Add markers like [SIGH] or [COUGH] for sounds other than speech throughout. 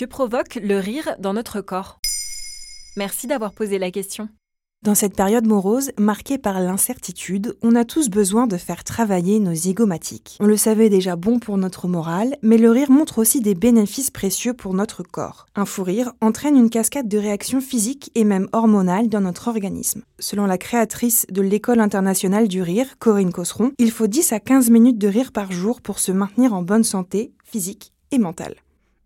Que provoque le rire dans notre corps Merci d'avoir posé la question. Dans cette période morose, marquée par l'incertitude, on a tous besoin de faire travailler nos zygomatiques. On le savait déjà bon pour notre morale, mais le rire montre aussi des bénéfices précieux pour notre corps. Un fou rire entraîne une cascade de réactions physiques et même hormonales dans notre organisme. Selon la créatrice de l'École internationale du rire, Corinne Cosseron, il faut 10 à 15 minutes de rire par jour pour se maintenir en bonne santé physique et mentale.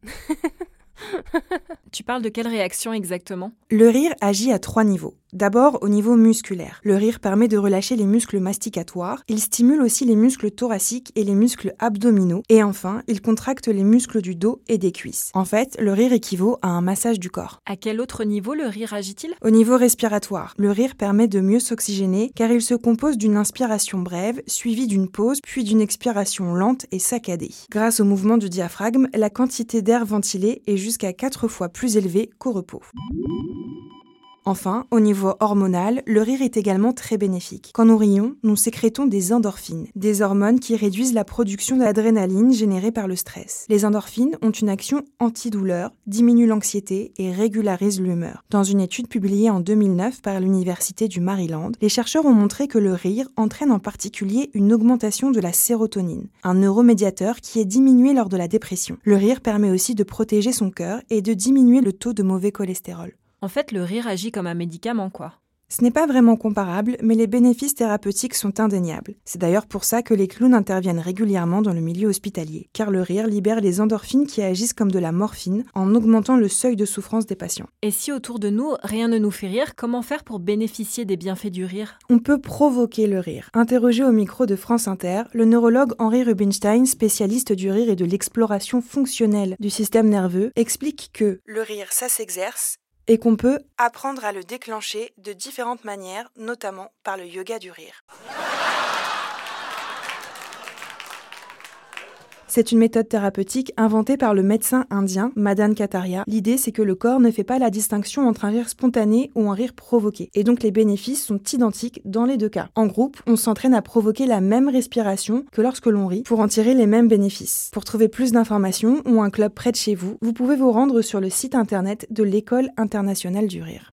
[LAUGHS] [LAUGHS] tu parles de quelle réaction exactement? Le rire agit à trois niveaux. D'abord au niveau musculaire. Le rire permet de relâcher les muscles masticatoires, il stimule aussi les muscles thoraciques et les muscles abdominaux, et enfin, il contracte les muscles du dos et des cuisses. En fait, le rire équivaut à un massage du corps. À quel autre niveau le rire agit-il? Au niveau respiratoire. Le rire permet de mieux s'oxygéner car il se compose d'une inspiration brève, suivie d'une pause, puis d'une expiration lente et saccadée. Grâce au mouvement du diaphragme, la quantité d'air ventilé est jusqu'à 4 fois plus élevée qu'au repos. Enfin, au niveau hormonal, le rire est également très bénéfique. Quand nous rions, nous sécrétons des endorphines, des hormones qui réduisent la production d'adrénaline générée par le stress. Les endorphines ont une action antidouleur, diminuent l'anxiété et régularisent l'humeur. Dans une étude publiée en 2009 par l'Université du Maryland, les chercheurs ont montré que le rire entraîne en particulier une augmentation de la sérotonine, un neuromédiateur qui est diminué lors de la dépression. Le rire permet aussi de protéger son cœur et de diminuer le taux de mauvais cholestérol. En fait, le rire agit comme un médicament, quoi. Ce n'est pas vraiment comparable, mais les bénéfices thérapeutiques sont indéniables. C'est d'ailleurs pour ça que les clowns interviennent régulièrement dans le milieu hospitalier, car le rire libère les endorphines qui agissent comme de la morphine en augmentant le seuil de souffrance des patients. Et si autour de nous, rien ne nous fait rire, comment faire pour bénéficier des bienfaits du rire? On peut provoquer le rire. Interrogé au micro de France Inter, le neurologue Henri Rubinstein, spécialiste du rire et de l'exploration fonctionnelle du système nerveux, explique que le rire, ça s'exerce et qu'on peut apprendre à le déclencher de différentes manières, notamment par le yoga du rire. C'est une méthode thérapeutique inventée par le médecin indien Madan Kataria. L'idée, c'est que le corps ne fait pas la distinction entre un rire spontané ou un rire provoqué. Et donc les bénéfices sont identiques dans les deux cas. En groupe, on s'entraîne à provoquer la même respiration que lorsque l'on rit pour en tirer les mêmes bénéfices. Pour trouver plus d'informations ou un club près de chez vous, vous pouvez vous rendre sur le site internet de l'École internationale du rire.